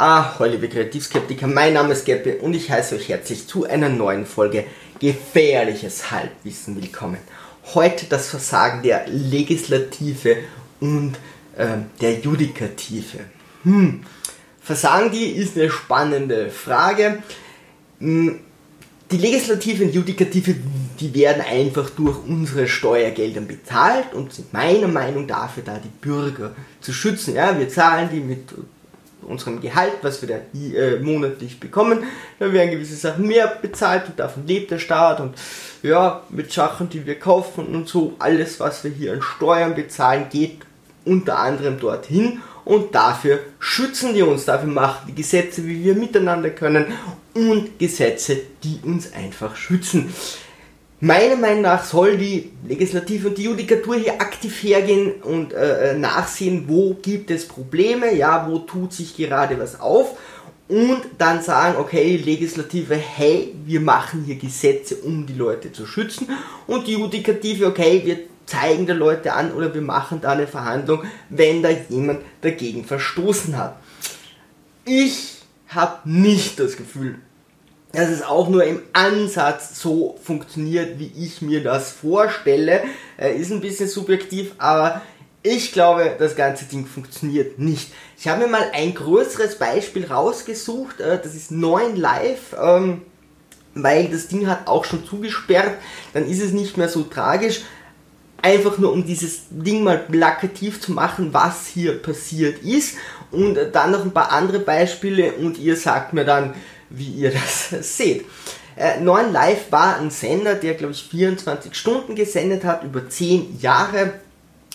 Ah, liebe Kreativskeptiker, mein Name ist Geppe und ich heiße euch herzlich zu einer neuen Folge Gefährliches Halbwissen willkommen. Heute das Versagen der Legislative und äh, der Judikative. Hm. Versagen die ist eine spannende Frage. Hm. Die Legislative und Judikative, die werden einfach durch unsere Steuergelder bezahlt und sind meiner Meinung dafür da, die Bürger zu schützen. Ja, wir zahlen die mit unserem Gehalt, was wir da äh, monatlich bekommen. Da werden gewisse Sachen mehr bezahlt und davon lebt der Staat und ja, mit Sachen, die wir kaufen und so, alles, was wir hier an Steuern bezahlen, geht unter anderem dorthin und dafür schützen die uns, dafür machen die Gesetze, wie wir miteinander können und Gesetze, die uns einfach schützen. Meiner Meinung nach soll die Legislative und die Judikatur hier aktiv hergehen und äh, äh, nachsehen, wo gibt es Probleme, ja, wo tut sich gerade was auf und dann sagen, okay, Legislative, hey, wir machen hier Gesetze, um die Leute zu schützen und die Judikative, okay, wir zeigen der Leute an oder wir machen da eine Verhandlung, wenn da jemand dagegen verstoßen hat. Ich habe nicht das Gefühl, dass es auch nur im Ansatz so funktioniert, wie ich mir das vorstelle. Äh, ist ein bisschen subjektiv, aber ich glaube, das ganze Ding funktioniert nicht. Ich habe mir mal ein größeres Beispiel rausgesucht, äh, das ist 9 Live, ähm, weil das Ding hat auch schon zugesperrt, dann ist es nicht mehr so tragisch. Einfach nur um dieses Ding mal plakativ zu machen, was hier passiert ist. Und äh, dann noch ein paar andere Beispiele und ihr sagt mir dann, wie ihr das seht. Äh, 9 Live war ein Sender, der glaube ich 24 Stunden gesendet hat, über 10 Jahre.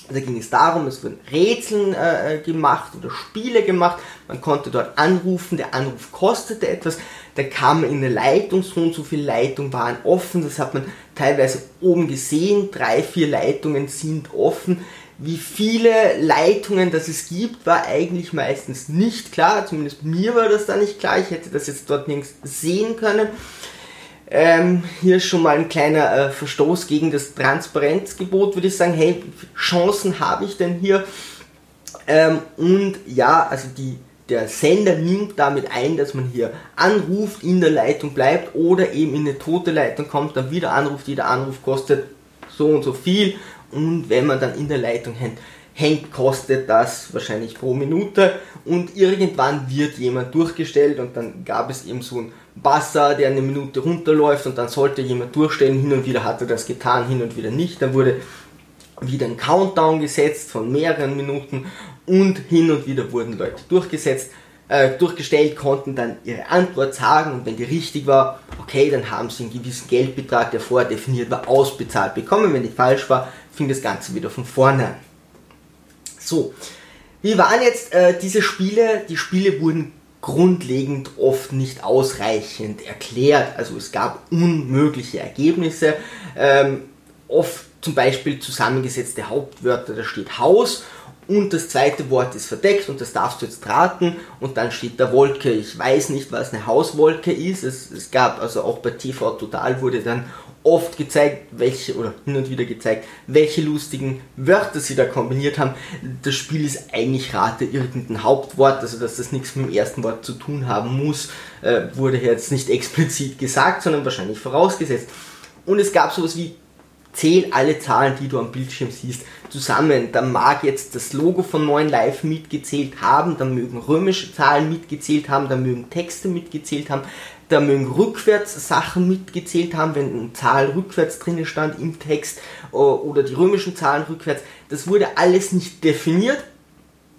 Da ging es darum, es wurden Rätseln äh, gemacht oder Spiele gemacht. Man konnte dort anrufen, der Anruf kostete etwas. Da kam in eine Leitung, so und so viele Leitungen waren offen. Das hat man teilweise oben gesehen. Drei, vier Leitungen sind offen. Wie viele Leitungen das es gibt, war eigentlich meistens nicht klar. Zumindest mir war das da nicht klar. Ich hätte das jetzt dort nirgends sehen können. Ähm, hier schon mal ein kleiner äh, Verstoß gegen das Transparenzgebot, würde ich sagen. Hey, Chancen habe ich denn hier? Ähm, und ja, also die, der Sender nimmt damit ein, dass man hier anruft, in der Leitung bleibt oder eben in eine tote Leitung kommt, dann wieder anruft. Jeder Anruf kostet so und so viel und wenn man dann in der Leitung hängt, hängt, kostet das wahrscheinlich pro Minute. Und irgendwann wird jemand durchgestellt und dann gab es eben so einen Basser, der eine Minute runterläuft und dann sollte jemand durchstellen, hin und wieder hat er das getan, hin und wieder nicht, dann wurde wieder ein Countdown gesetzt von mehreren Minuten und hin und wieder wurden Leute durchgesetzt äh, durchgestellt, konnten dann ihre Antwort sagen. Und wenn die richtig war, okay, dann haben sie einen gewissen Geldbetrag, der vorher definiert war, ausbezahlt bekommen. Wenn die falsch war, fing das Ganze wieder von vorne an. So, wie waren jetzt äh, diese Spiele? Die Spiele wurden grundlegend oft nicht ausreichend erklärt. Also es gab unmögliche Ergebnisse. Ähm, oft zum Beispiel zusammengesetzte Hauptwörter, da steht Haus und das zweite Wort ist verdeckt und das darfst du jetzt raten und dann steht da Wolke. Ich weiß nicht, was eine Hauswolke ist. Es, es gab also auch bei TV Total wurde dann oft gezeigt, welche oder hin und wieder gezeigt, welche lustigen Wörter sie da kombiniert haben. Das Spiel ist eigentlich Rate irgendein Hauptwort, also dass das nichts mit dem ersten Wort zu tun haben muss, äh, wurde jetzt nicht explizit gesagt, sondern wahrscheinlich vorausgesetzt. Und es gab sowas wie zähl alle Zahlen, die du am Bildschirm siehst, zusammen. Da mag jetzt das Logo von 9 Live mitgezählt haben, da mögen römische Zahlen mitgezählt haben, da mögen Texte mitgezählt haben, da mögen rückwärts Sachen mitgezählt haben, wenn eine Zahl rückwärts drin stand im Text oder die römischen Zahlen rückwärts. Das wurde alles nicht definiert.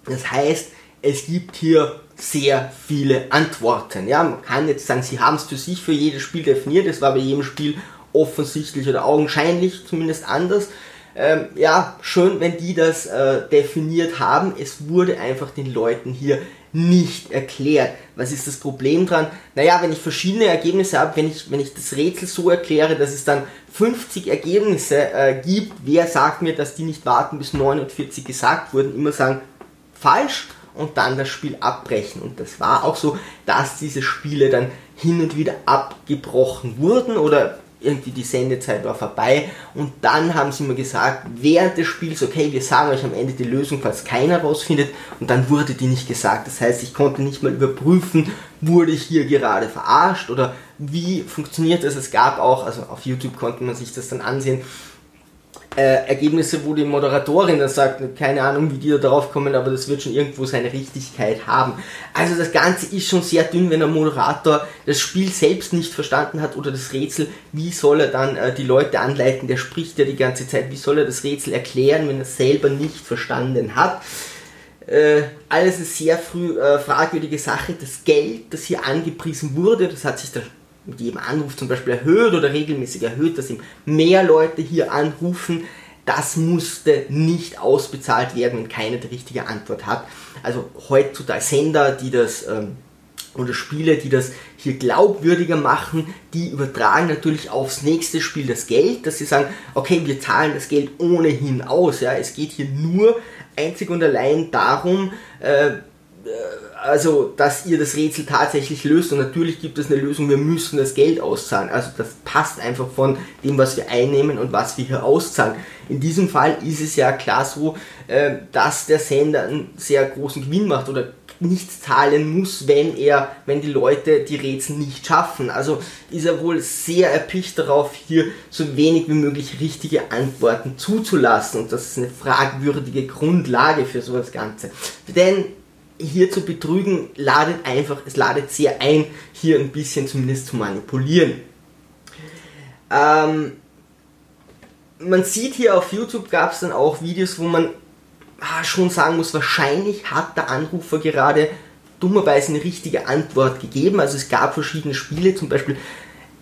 Das heißt, es gibt hier sehr viele Antworten. Ja, man kann jetzt sagen, sie haben es für sich für jedes Spiel definiert. Es war bei jedem Spiel offensichtlich oder augenscheinlich zumindest anders. Ähm, ja, schön, wenn die das äh, definiert haben. Es wurde einfach den Leuten hier nicht erklärt. Was ist das Problem dran? Naja, wenn ich verschiedene Ergebnisse habe, wenn ich, wenn ich das Rätsel so erkläre, dass es dann 50 Ergebnisse äh, gibt, wer sagt mir, dass die nicht warten, bis 49 gesagt wurden, immer sagen, falsch und dann das Spiel abbrechen. Und das war auch so, dass diese Spiele dann hin und wieder abgebrochen wurden oder irgendwie die Sendezeit war vorbei und dann haben sie mir gesagt, während des Spiels, okay, wir sagen euch am Ende die Lösung, falls keiner rausfindet und dann wurde die nicht gesagt. Das heißt, ich konnte nicht mal überprüfen, wurde ich hier gerade verarscht oder wie funktioniert das. Es gab auch, also auf YouTube konnte man sich das dann ansehen, äh, Ergebnisse, wo die Moderatorin dann sagt, keine Ahnung, wie die da drauf kommen, aber das wird schon irgendwo seine Richtigkeit haben. Also das Ganze ist schon sehr dünn, wenn der Moderator das Spiel selbst nicht verstanden hat oder das Rätsel, wie soll er dann äh, die Leute anleiten, der spricht ja die ganze Zeit, wie soll er das Rätsel erklären, wenn er selber nicht verstanden hat. Äh, alles eine sehr früh äh, fragwürdige Sache. Das Geld, das hier angepriesen wurde, das hat sich da mit jedem Anruf zum Beispiel erhöht oder regelmäßig erhöht, dass ihm mehr Leute hier anrufen, das musste nicht ausbezahlt werden, wenn keiner die richtige Antwort hat. Also heutzutage Sender, die das ähm, oder Spiele, die das hier glaubwürdiger machen, die übertragen natürlich aufs nächste Spiel das Geld, dass sie sagen, okay, wir zahlen das Geld ohnehin aus. Ja, es geht hier nur einzig und allein darum, äh, also, dass ihr das Rätsel tatsächlich löst und natürlich gibt es eine Lösung, wir müssen das Geld auszahlen. Also das passt einfach von dem, was wir einnehmen und was wir hier auszahlen. In diesem Fall ist es ja klar so, äh, dass der Sender einen sehr großen Gewinn macht oder nichts zahlen muss, wenn er, wenn die Leute die Rätsel nicht schaffen. Also ist er wohl sehr erpicht darauf, hier so wenig wie möglich richtige Antworten zuzulassen. Und das ist eine fragwürdige Grundlage für sowas Ganze. Denn hier zu betrügen, ladet einfach, es ladet sehr ein, hier ein bisschen zumindest zu manipulieren. Ähm, man sieht hier auf YouTube gab es dann auch Videos, wo man ah, schon sagen muss, wahrscheinlich hat der Anrufer gerade dummerweise eine richtige Antwort gegeben. Also es gab verschiedene Spiele, zum Beispiel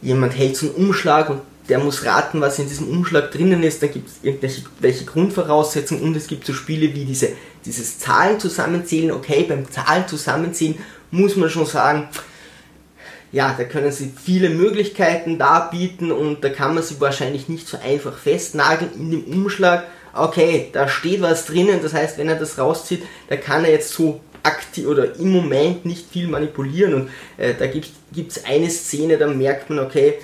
jemand hält so einen Umschlag und der muss raten, was in diesem Umschlag drinnen ist, dann gibt es irgendwelche Grundvoraussetzungen und es gibt so Spiele wie diese, dieses Zahlen zusammenzählen. Okay, beim Zahlen zusammenzählen muss man schon sagen, ja, da können sie viele Möglichkeiten darbieten und da kann man sie wahrscheinlich nicht so einfach festnageln in dem Umschlag. Okay, da steht was drinnen, das heißt, wenn er das rauszieht, da kann er jetzt so aktiv oder im Moment nicht viel manipulieren und äh, da gibt es eine Szene, da merkt man, okay,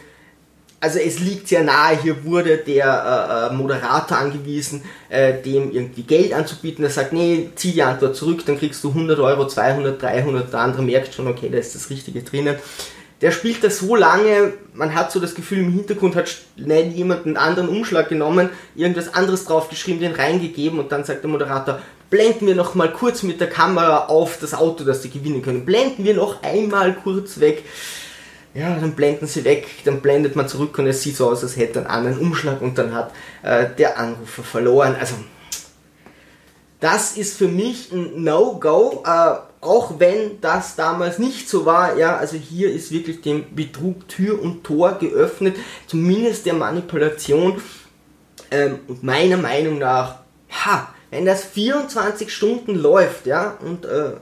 also es liegt sehr nahe, hier wurde der äh, äh, Moderator angewiesen, äh, dem irgendwie Geld anzubieten. Er sagt, nee, zieh die Antwort zurück, dann kriegst du 100 Euro, 200, 300. Der andere merkt schon, okay, da ist das Richtige drinnen. Der spielt das so lange, man hat so das Gefühl, im Hintergrund hat schnell jemand einen anderen Umschlag genommen, irgendwas anderes draufgeschrieben, den reingegeben und dann sagt der Moderator, blenden wir noch mal kurz mit der Kamera auf das Auto, das sie gewinnen können. Blenden wir noch einmal kurz weg ja, dann blenden sie weg, dann blendet man zurück und es sieht so aus, als hätte einen anderen Umschlag und dann hat äh, der Anrufer verloren. Also, das ist für mich ein No-Go, äh, auch wenn das damals nicht so war. Ja, also hier ist wirklich dem Betrug Tür und Tor geöffnet, zumindest der Manipulation. Ähm, und meiner Meinung nach, ha, wenn das 24 Stunden läuft, ja, und äh,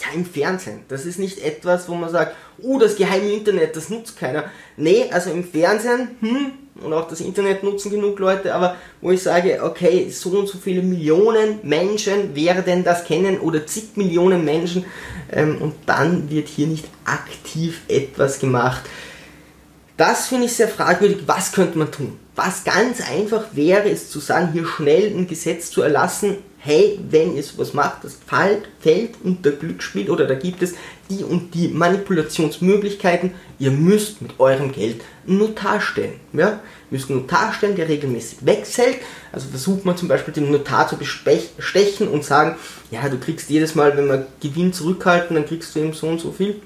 ja, im Fernsehen. Das ist nicht etwas, wo man sagt, oh, das geheime Internet, das nutzt keiner. Nee, also im Fernsehen, hm, und auch das Internet nutzen genug Leute, aber wo ich sage, okay, so und so viele Millionen Menschen werden das kennen oder zig Millionen Menschen ähm, und dann wird hier nicht aktiv etwas gemacht. Das finde ich sehr fragwürdig. Was könnte man tun? Was ganz einfach wäre, ist zu sagen, hier schnell ein Gesetz zu erlassen, hey, wenn ihr sowas macht, das fällt, fällt unter Glücksspiel oder da gibt es die und die Manipulationsmöglichkeiten, ihr müsst mit eurem Geld einen Notar stellen. Ja? Ihr müsst einen Notar stellen, der regelmäßig wechselt. Also versucht man zum Beispiel den Notar zu bestechen und sagen, ja, du kriegst jedes Mal, wenn wir Gewinn zurückhalten, dann kriegst du eben so und so viel.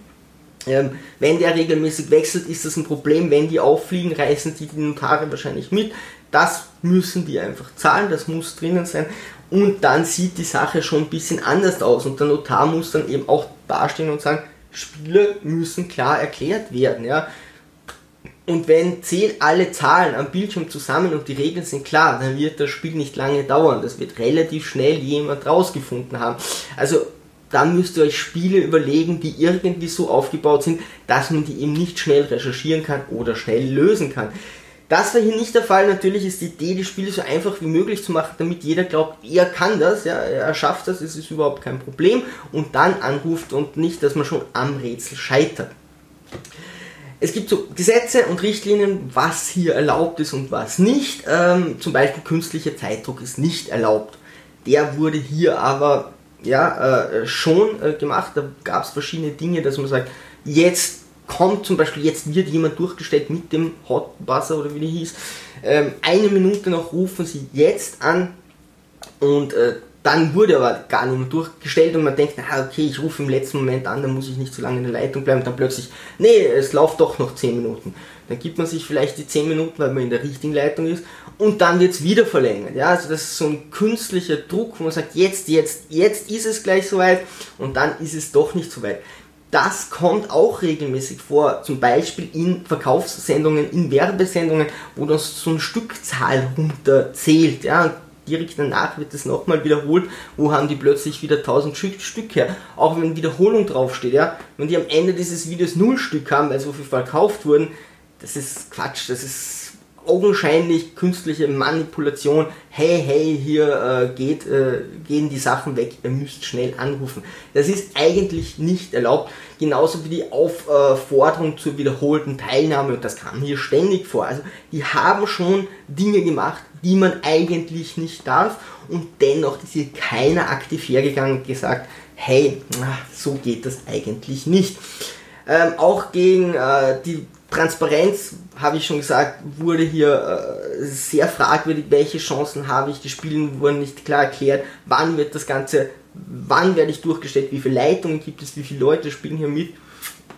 Ähm, wenn der regelmäßig wechselt, ist das ein Problem. Wenn die auffliegen, reißen die die Notare wahrscheinlich mit. Das müssen die einfach zahlen, das muss drinnen sein und dann sieht die Sache schon ein bisschen anders aus und der Notar muss dann eben auch dastehen und sagen, Spiele müssen klar erklärt werden, ja. Und wenn zählt alle Zahlen am Bildschirm zusammen und die Regeln sind klar, dann wird das Spiel nicht lange dauern. Das wird relativ schnell jemand rausgefunden haben. Also dann müsst ihr euch Spiele überlegen, die irgendwie so aufgebaut sind, dass man die eben nicht schnell recherchieren kann oder schnell lösen kann. Das war hier nicht der Fall. Natürlich ist die Idee, die Spiele so einfach wie möglich zu machen, damit jeder glaubt, er kann das, ja, er schafft das, es ist überhaupt kein Problem und dann anruft und nicht, dass man schon am Rätsel scheitert. es gibt so Gesetze und Richtlinien, was hier erlaubt ist und was nicht. Ähm, zum Beispiel künstlicher Zeitdruck ist nicht erlaubt. Der wurde hier aber ja, äh, schon äh, gemacht. Da gab es verschiedene Dinge, dass man sagt, jetzt kommt zum Beispiel, jetzt wird jemand durchgestellt mit dem Hot Buzzer oder wie die hieß. Ähm, eine Minute noch rufen Sie jetzt an und äh, dann wurde aber gar mehr durchgestellt und man denkt, na okay, ich rufe im letzten Moment an, dann muss ich nicht so lange in der Leitung bleiben. Dann plötzlich, nee, es läuft doch noch 10 Minuten. Dann gibt man sich vielleicht die 10 Minuten, weil man in der richtigen Leitung ist und dann wird es wieder verlängert. Ja, also das ist so ein künstlicher Druck, wo man sagt, jetzt, jetzt, jetzt ist es gleich soweit und dann ist es doch nicht soweit. Das kommt auch regelmäßig vor, zum Beispiel in Verkaufssendungen, in Werbesendungen, wo das so eine Stückzahl runterzählt. Ja, direkt danach wird das nochmal wiederholt, wo haben die plötzlich wieder 1000 Stück, Stück her. Auch wenn Wiederholung draufsteht, ja, wenn die am Ende dieses Videos null Stück haben, weil so viel verkauft wurden, das ist Quatsch, das ist augenscheinlich künstliche Manipulation. Hey, hey, hier äh, geht, äh, gehen die Sachen weg, ihr müsst schnell anrufen. Das ist eigentlich nicht erlaubt. Genauso wie die Aufforderung zur wiederholten Teilnahme und das kam hier ständig vor. Also die haben schon Dinge gemacht, die man eigentlich nicht darf und dennoch ist hier keiner aktiv hergegangen und gesagt, hey, so geht das eigentlich nicht. Ähm, auch gegen äh, die Transparenz, habe ich schon gesagt, wurde hier äh, sehr fragwürdig. Welche Chancen habe ich? Die Spiele wurden nicht klar erklärt. Wann wird das Ganze, wann werde ich durchgestellt? Wie viele Leitungen gibt es? Wie viele Leute spielen hier mit?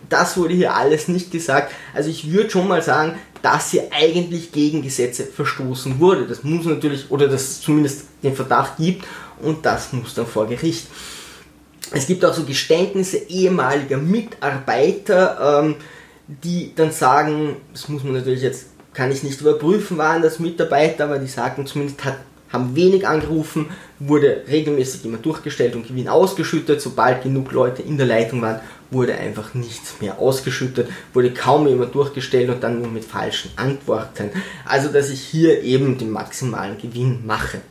Das wurde hier alles nicht gesagt. Also ich würde schon mal sagen, dass hier eigentlich gegen Gesetze verstoßen wurde. Das muss natürlich, oder das zumindest den Verdacht gibt und das muss dann vor Gericht. Es gibt auch so Geständnisse ehemaliger Mitarbeiter, ähm, die dann sagen, das muss man natürlich jetzt, kann ich nicht überprüfen, waren das Mitarbeiter, aber die sagen zumindest, hat, haben wenig angerufen, wurde regelmäßig immer durchgestellt und Gewinn ausgeschüttet. Sobald genug Leute in der Leitung waren, wurde einfach nichts mehr ausgeschüttet, wurde kaum jemand durchgestellt und dann nur mit falschen Antworten. Also, dass ich hier eben den maximalen Gewinn mache.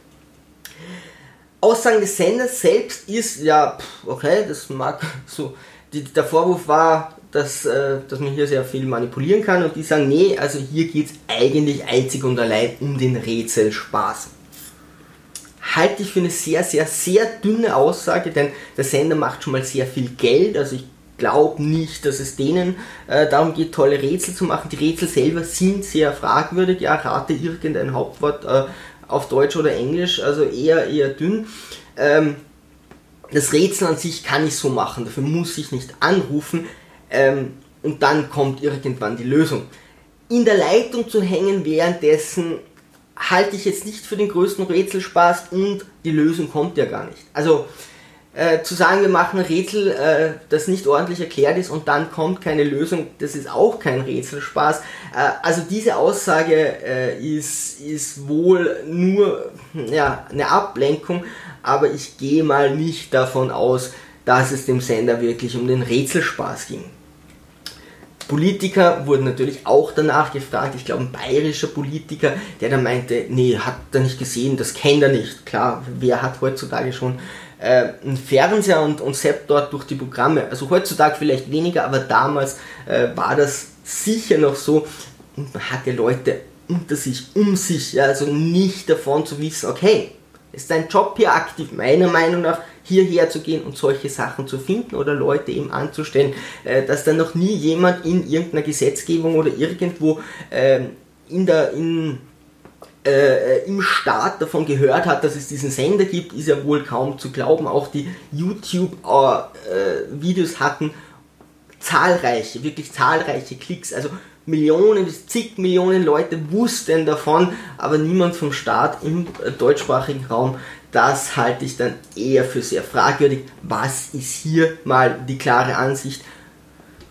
Aussagen des Senders selbst ist, ja, okay, das mag so, der Vorwurf war, dass, äh, dass man hier sehr viel manipulieren kann und die sagen, nee, also hier geht es eigentlich einzig und allein um den Rätselspaß. Halte ich für eine sehr, sehr, sehr dünne Aussage, denn der Sender macht schon mal sehr viel Geld, also ich glaube nicht, dass es denen äh, darum geht, tolle Rätsel zu machen. Die Rätsel selber sind sehr fragwürdig, ja, rate irgendein Hauptwort äh, auf Deutsch oder Englisch, also eher, eher dünn. Ähm, das Rätsel an sich kann ich so machen, dafür muss ich nicht anrufen, ähm, und dann kommt irgendwann die Lösung. In der Leitung zu hängen währenddessen halte ich jetzt nicht für den größten Rätselspaß und die Lösung kommt ja gar nicht. Also äh, zu sagen, wir machen ein Rätsel, äh, das nicht ordentlich erklärt ist und dann kommt keine Lösung, das ist auch kein Rätselspaß. Äh, also diese Aussage äh, ist, ist wohl nur ja, eine Ablenkung, aber ich gehe mal nicht davon aus, dass es dem Sender wirklich um den Rätselspaß ging. Politiker wurden natürlich auch danach gefragt. Ich glaube, ein bayerischer Politiker, der dann meinte, nee, hat er nicht gesehen, das kennt er nicht. Klar, wer hat heutzutage schon äh, einen Fernseher und, und seppt dort durch die Programme? Also heutzutage vielleicht weniger, aber damals äh, war das sicher noch so. Und man hatte Leute unter sich, um sich, ja, also nicht davon zu wissen, okay, ist dein Job hier aktiv, meiner Meinung nach, hierher zu gehen und solche Sachen zu finden oder Leute eben anzustellen, äh, dass dann noch nie jemand in irgendeiner Gesetzgebung oder irgendwo äh, in der, in, äh, im Staat davon gehört hat, dass es diesen Sender gibt, ist ja wohl kaum zu glauben. Auch die YouTube-Videos äh, hatten zahlreiche, wirklich zahlreiche Klicks. Also Millionen bis zig Millionen Leute wussten davon, aber niemand vom Staat im äh, deutschsprachigen Raum. Das halte ich dann eher für sehr fragwürdig. Was ist hier mal die klare Ansicht?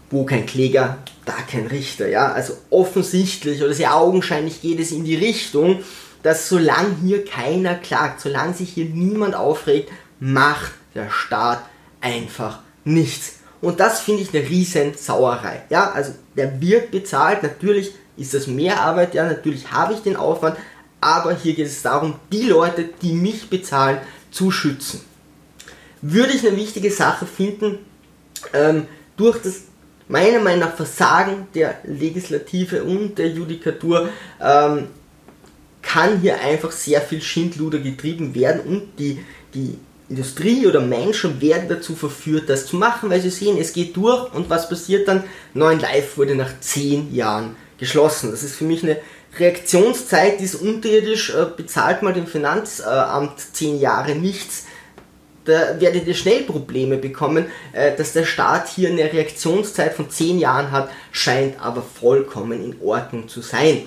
Wo kein Kläger, da kein Richter. Ja, also offensichtlich oder sehr augenscheinlich geht es in die Richtung, dass solange hier keiner klagt, solange sich hier niemand aufregt, macht der Staat einfach nichts. Und das finde ich eine riesen Sauerei. Ja, also der wird bezahlt, natürlich ist das mehr Arbeit, ja, natürlich habe ich den Aufwand, aber hier geht es darum, die Leute, die mich bezahlen, zu schützen. Würde ich eine wichtige Sache finden, ähm, durch das meiner Meinung nach Versagen der Legislative und der Judikatur ähm, kann hier einfach sehr viel Schindluder getrieben werden und die, die Industrie oder Menschen werden dazu verführt, das zu machen, weil sie sehen, es geht durch und was passiert dann? 9 Live wurde nach 10 Jahren geschlossen. Das ist für mich eine Reaktionszeit, ist unterirdisch, äh, bezahlt mal dem Finanzamt 10 Jahre nichts. Da werdet ihr schnell Probleme bekommen. Äh, dass der Staat hier eine Reaktionszeit von 10 Jahren hat, scheint aber vollkommen in Ordnung zu sein.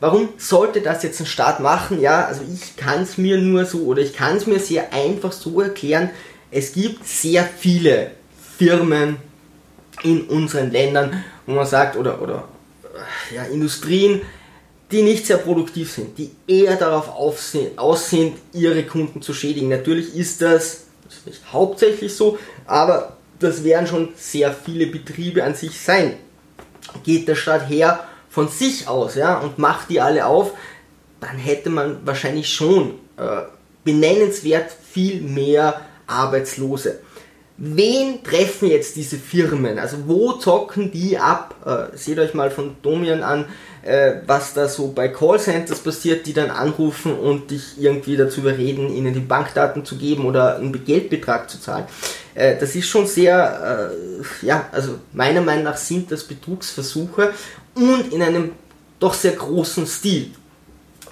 Warum sollte das jetzt ein Staat machen? Ja, also ich kann es mir nur so oder ich kann es mir sehr einfach so erklären. Es gibt sehr viele Firmen in unseren Ländern, wo man sagt, oder, oder ja, Industrien, die nicht sehr produktiv sind, die eher darauf aus sind, ihre Kunden zu schädigen. Natürlich ist das, das ist nicht hauptsächlich so, aber das werden schon sehr viele Betriebe an sich sein. Geht der Staat her von sich aus ja, und macht die alle auf, dann hätte man wahrscheinlich schon äh, benennenswert viel mehr Arbeitslose. Wen treffen jetzt diese Firmen? Also wo zocken die ab? Äh, seht euch mal von Domian an, äh, was da so bei Callcenters passiert, die dann anrufen und dich irgendwie dazu überreden, ihnen die Bankdaten zu geben oder einen Geldbetrag zu zahlen. Äh, das ist schon sehr, äh, ja, also meiner Meinung nach sind das Betrugsversuche und in einem doch sehr großen Stil.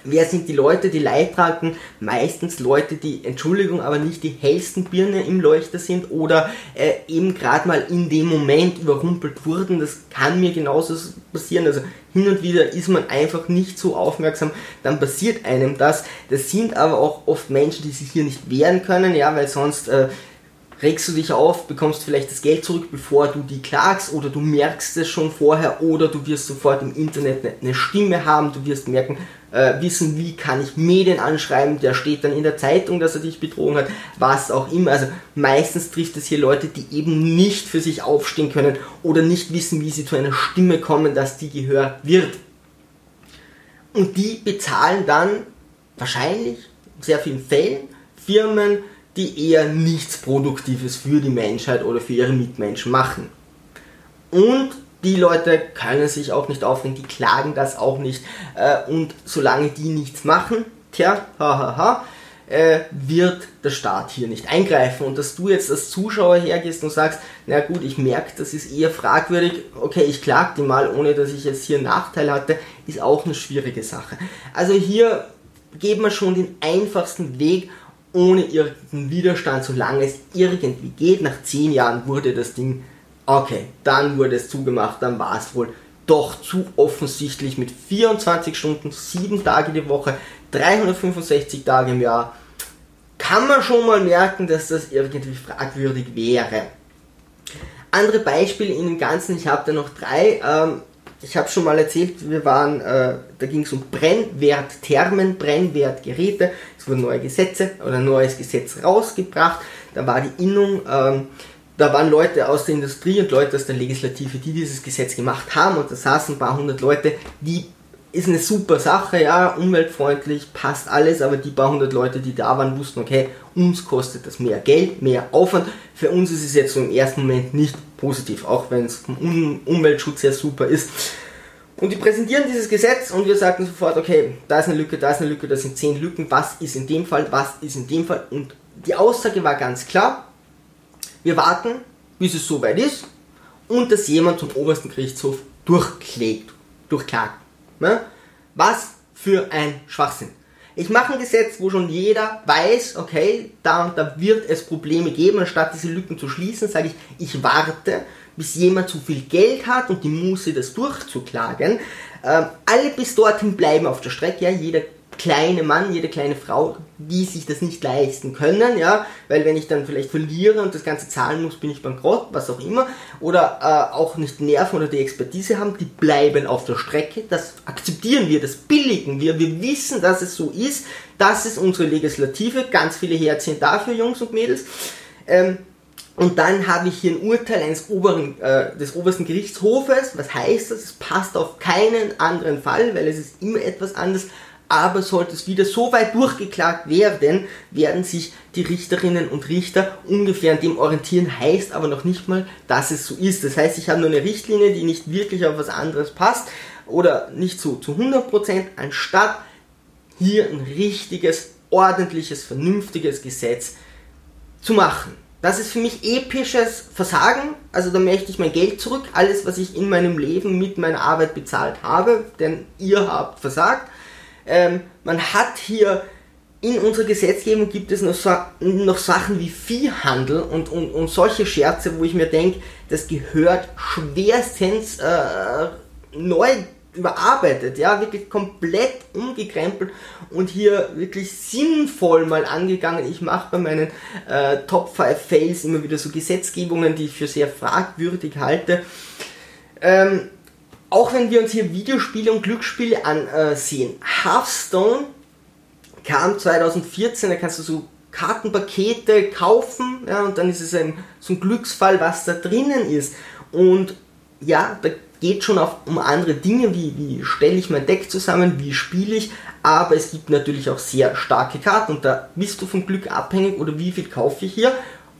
Wer sind die Leute, die Leidtragenden? Meistens Leute, die, Entschuldigung, aber nicht die hellsten Birne im Leuchter sind oder äh, eben gerade mal in dem Moment überrumpelt wurden. Das kann mir genauso passieren. Also hin und wieder ist man einfach nicht so aufmerksam, dann passiert einem das. Das sind aber auch oft Menschen, die sich hier nicht wehren können, ja, weil sonst äh, regst du dich auf, bekommst vielleicht das Geld zurück, bevor du die klagst oder du merkst es schon vorher oder du wirst sofort im Internet eine Stimme haben, du wirst merken, äh, wissen, wie kann ich Medien anschreiben, der steht dann in der Zeitung, dass er dich betrogen hat, was auch immer. Also meistens trifft es hier Leute, die eben nicht für sich aufstehen können oder nicht wissen, wie sie zu einer Stimme kommen, dass die gehört wird. Und die bezahlen dann wahrscheinlich in sehr vielen Fällen Firmen, die eher nichts Produktives für die Menschheit oder für ihre Mitmenschen machen. Und die Leute können sich auch nicht aufregen, die klagen das auch nicht. Äh, und solange die nichts machen, tja, hahaha, ha, ha, äh, wird der Staat hier nicht eingreifen. Und dass du jetzt als Zuschauer hergehst und sagst, na gut, ich merke, das ist eher fragwürdig, okay, ich klag die mal, ohne dass ich jetzt hier einen Nachteil hatte, ist auch eine schwierige Sache. Also hier geben wir schon den einfachsten Weg ohne irgendeinen Widerstand, solange es irgendwie geht. Nach 10 Jahren wurde das Ding, okay, dann wurde es zugemacht, dann war es wohl doch zu offensichtlich mit 24 Stunden, 7 Tage die Woche, 365 Tage im Jahr. Kann man schon mal merken, dass das irgendwie fragwürdig wäre. Andere Beispiele in dem Ganzen, ich habe da noch drei. Ähm, ich habe schon mal erzählt, wir waren, äh, da ging es um Brennwertthermen, Brennwertgeräte. Es wurden neue Gesetze oder ein neues Gesetz rausgebracht. Da war die Innung, ähm, da waren Leute aus der Industrie und Leute aus der Legislative, die dieses Gesetz gemacht haben. Und da saßen ein paar hundert Leute, die ist eine super Sache, ja, umweltfreundlich, passt alles, aber die paar hundert Leute, die da waren, wussten, okay, uns kostet das mehr Geld, mehr Aufwand. Für uns ist es jetzt so im ersten Moment nicht positiv, auch wenn es vom um Umweltschutz sehr super ist. Und die präsentieren dieses Gesetz und wir sagen sofort, okay, da ist eine Lücke, da ist eine Lücke, da sind zehn Lücken, was ist in dem Fall, was ist in dem Fall. Und die Aussage war ganz klar, wir warten, bis es soweit ist und dass jemand zum obersten Gerichtshof durchklägt, durchklagt. Ne? Was für ein Schwachsinn. Ich mache ein Gesetz, wo schon jeder weiß, okay, da und da wird es Probleme geben. Anstatt diese Lücken zu schließen, sage ich, ich warte, bis jemand zu viel Geld hat und die Muße, das durchzuklagen. Ähm, alle bis dorthin bleiben auf der Strecke. Ja, jeder kleine Mann, jede kleine Frau, die sich das nicht leisten können, ja, weil wenn ich dann vielleicht verliere und das Ganze zahlen muss, bin ich bankrott, was auch immer, oder äh, auch nicht Nerven oder die Expertise haben, die bleiben auf der Strecke, das akzeptieren wir, das billigen wir, wir wissen, dass es so ist, das ist unsere Legislative, ganz viele Herzchen dafür, Jungs und Mädels, ähm, und dann habe ich hier ein Urteil eines oberen, äh, des obersten Gerichtshofes. Was heißt das? Es passt auf keinen anderen Fall, weil es ist immer etwas anderes aber sollte es wieder so weit durchgeklagt werden, werden sich die Richterinnen und Richter ungefähr an dem orientieren, heißt aber noch nicht mal, dass es so ist. Das heißt, ich habe nur eine Richtlinie, die nicht wirklich auf was anderes passt oder nicht so zu 100%, anstatt hier ein richtiges, ordentliches, vernünftiges Gesetz zu machen. Das ist für mich episches Versagen. Also da möchte ich mein Geld zurück. Alles, was ich in meinem Leben mit meiner Arbeit bezahlt habe, denn ihr habt versagt. Ähm, man hat hier in unserer Gesetzgebung gibt es noch, noch Sachen wie Viehhandel und, und, und solche Scherze, wo ich mir denke, das gehört schwerstens äh, neu überarbeitet, ja, wirklich komplett umgekrempelt und hier wirklich sinnvoll mal angegangen. Ich mache bei meinen äh, Top 5 Fails immer wieder so Gesetzgebungen, die ich für sehr fragwürdig halte. Ähm, auch wenn wir uns hier Videospiele und Glücksspiele ansehen. Hearthstone kam 2014, da kannst du so Kartenpakete kaufen, ja, und dann ist es ein, so ein Glücksfall, was da drinnen ist. Und ja, da geht schon auf, um andere Dinge, wie, wie stelle ich mein Deck zusammen, wie spiele ich, aber es gibt natürlich auch sehr starke Karten und da bist du vom Glück abhängig oder wie viel kaufe ich hier,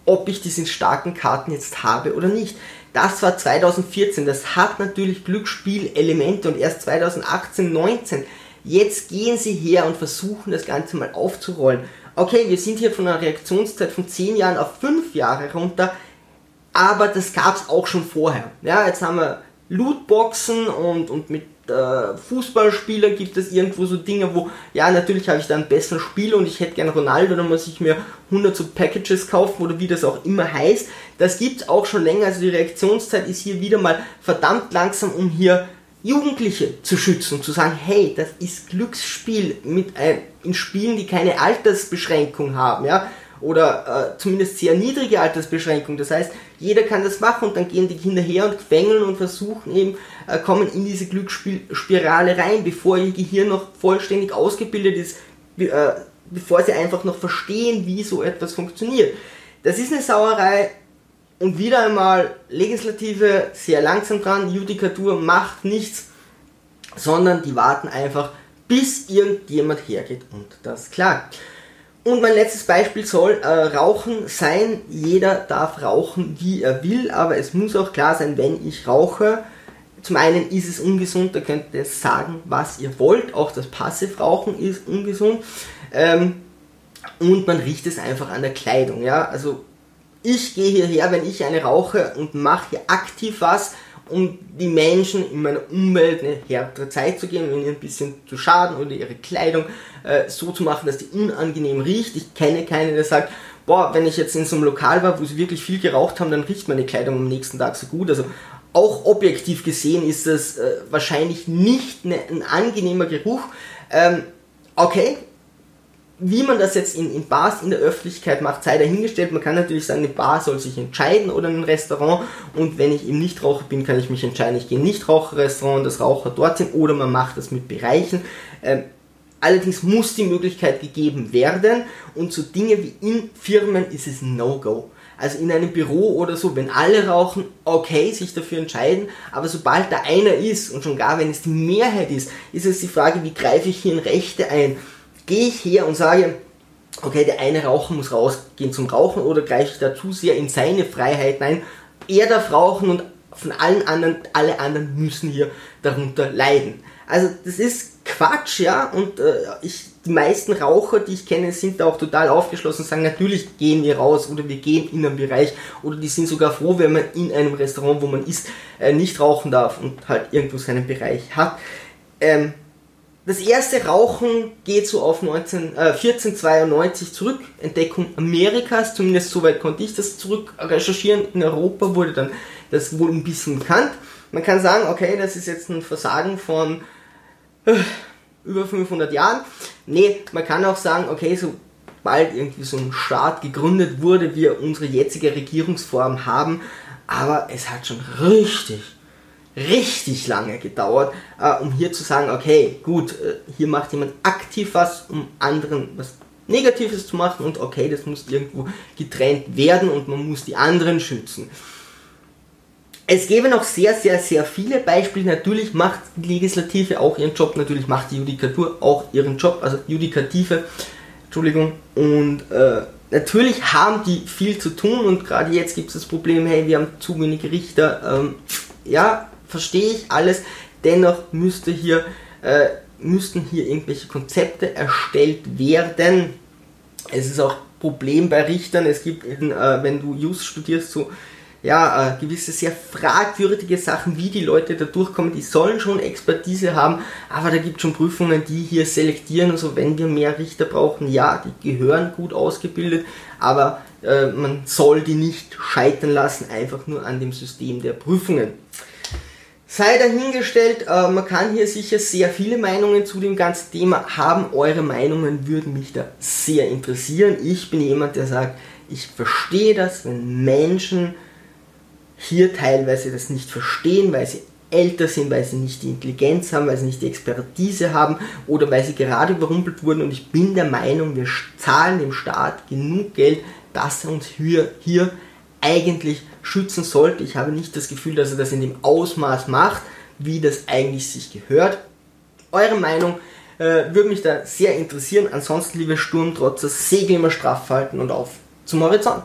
ob ich diese starken Karten jetzt habe oder nicht. Das war 2014, das hat natürlich Glücksspielelemente und erst 2018, 19. Jetzt gehen sie her und versuchen das Ganze mal aufzurollen. Okay, wir sind hier von einer Reaktionszeit von 10 Jahren auf 5 Jahre runter, aber das gab es auch schon vorher. Ja, jetzt haben wir Lootboxen und, und mit äh, Fußballspieler gibt es irgendwo so Dinge, wo, ja, natürlich habe ich da einen besseren Spieler und ich hätte gerne Ronaldo, dann muss ich mir 100 so Packages kaufen oder wie das auch immer heißt. Das gibt es auch schon länger, also die Reaktionszeit ist hier wieder mal verdammt langsam, um hier Jugendliche zu schützen, zu sagen, hey, das ist Glücksspiel mit, äh, in Spielen, die keine Altersbeschränkung haben, ja oder äh, zumindest sehr niedrige Altersbeschränkung. Das heißt, jeder kann das machen und dann gehen die Kinder her und quengeln und versuchen eben, äh, kommen in diese Glücksspirale rein, bevor ihr Gehirn noch vollständig ausgebildet ist, äh, bevor sie einfach noch verstehen, wie so etwas funktioniert. Das ist eine Sauerei und wieder einmal Legislative sehr langsam dran, Judikatur macht nichts, sondern die warten einfach, bis irgendjemand hergeht und das klagt. Und mein letztes Beispiel soll äh, Rauchen sein. Jeder darf rauchen, wie er will, aber es muss auch klar sein, wenn ich rauche. Zum einen ist es ungesund, da könnt ihr sagen, was ihr wollt. Auch das Passivrauchen ist ungesund. Ähm, und man riecht es einfach an der Kleidung. Ja? Also ich gehe hierher, wenn ich eine rauche und mache hier aktiv was, um die Menschen in meiner Umwelt eine härtere Zeit zu geben, ihnen ein bisschen zu schaden oder ihre Kleidung äh, so zu machen, dass die unangenehm riecht. Ich kenne keinen, der sagt, boah, wenn ich jetzt in so einem Lokal war, wo sie wirklich viel geraucht haben, dann riecht meine Kleidung am nächsten Tag so gut. Also auch objektiv gesehen ist das äh, wahrscheinlich nicht eine, ein angenehmer Geruch. Ähm, okay, wie man das jetzt in, in, Bars in der Öffentlichkeit macht, sei dahingestellt. Man kann natürlich sagen, eine Bar soll sich entscheiden oder ein Restaurant. Und wenn ich eben Nichtraucher bin, kann ich mich entscheiden, ich gehe in Nichtraucherrestaurant das Raucher dort sind oder man macht das mit Bereichen. Ähm, allerdings muss die Möglichkeit gegeben werden und so Dinge wie in Firmen ist es No-Go. Also in einem Büro oder so, wenn alle rauchen, okay, sich dafür entscheiden, aber sobald da einer ist und schon gar wenn es die Mehrheit ist, ist es die Frage, wie greife ich hier in Rechte ein? Gehe ich her und sage, okay, der eine Raucher muss rausgehen zum Rauchen oder greife ich da zu sehr in seine Freiheit ein. Er darf rauchen und von allen anderen, alle anderen müssen hier darunter leiden. Also das ist Quatsch, ja, und äh, ich, die meisten Raucher, die ich kenne, sind da auch total aufgeschlossen und sagen, natürlich gehen wir raus oder wir gehen in einen Bereich oder die sind sogar froh, wenn man in einem Restaurant, wo man isst, äh, nicht rauchen darf und halt irgendwo seinen Bereich hat. Ähm, das erste Rauchen geht so auf 19, äh, 1492 zurück, Entdeckung Amerikas, zumindest soweit konnte ich das zurück recherchieren. In Europa wurde dann das wohl ein bisschen bekannt. Man kann sagen, okay, das ist jetzt ein Versagen von äh, über 500 Jahren. Nee, man kann auch sagen, okay, sobald irgendwie so ein Staat gegründet wurde, wir unsere jetzige Regierungsform haben, aber es hat schon richtig richtig lange gedauert, äh, um hier zu sagen, okay, gut, äh, hier macht jemand aktiv was, um anderen was Negatives zu machen und okay, das muss irgendwo getrennt werden und man muss die anderen schützen. es gäbe noch sehr, sehr, sehr viele Beispiele. Natürlich macht die Legislative auch ihren Job, natürlich macht die Judikatur auch ihren Job, also Judikative, Entschuldigung. Und äh, natürlich haben die viel zu tun und gerade jetzt gibt es das Problem, hey, wir haben zu wenig Richter. Ähm, ja, verstehe ich alles. Dennoch müsste hier, äh, müssten hier irgendwelche Konzepte erstellt werden. Es ist auch Problem bei Richtern. Es gibt, eben, äh, wenn du Just studierst, so ja, äh, gewisse sehr fragwürdige Sachen, wie die Leute da durchkommen, die sollen schon Expertise haben, aber da gibt es schon Prüfungen, die hier selektieren, also wenn wir mehr Richter brauchen, ja, die gehören gut ausgebildet, aber äh, man soll die nicht scheitern lassen, einfach nur an dem System der Prüfungen. Sei dahingestellt, äh, man kann hier sicher sehr viele Meinungen zu dem ganzen Thema haben. Eure Meinungen würden mich da sehr interessieren. Ich bin jemand, der sagt, ich verstehe das, wenn Menschen hier teilweise das nicht verstehen, weil sie älter sind, weil sie nicht die Intelligenz haben, weil sie nicht die Expertise haben oder weil sie gerade überrumpelt wurden. Und ich bin der Meinung, wir zahlen dem Staat genug Geld, dass er uns hier, hier eigentlich schützen sollte. Ich habe nicht das Gefühl, dass er das in dem Ausmaß macht, wie das eigentlich sich gehört. Eure Meinung äh, würde mich da sehr interessieren. Ansonsten, liebe Sturmtrotzer, Segel immer straff halten und auf zum Horizont.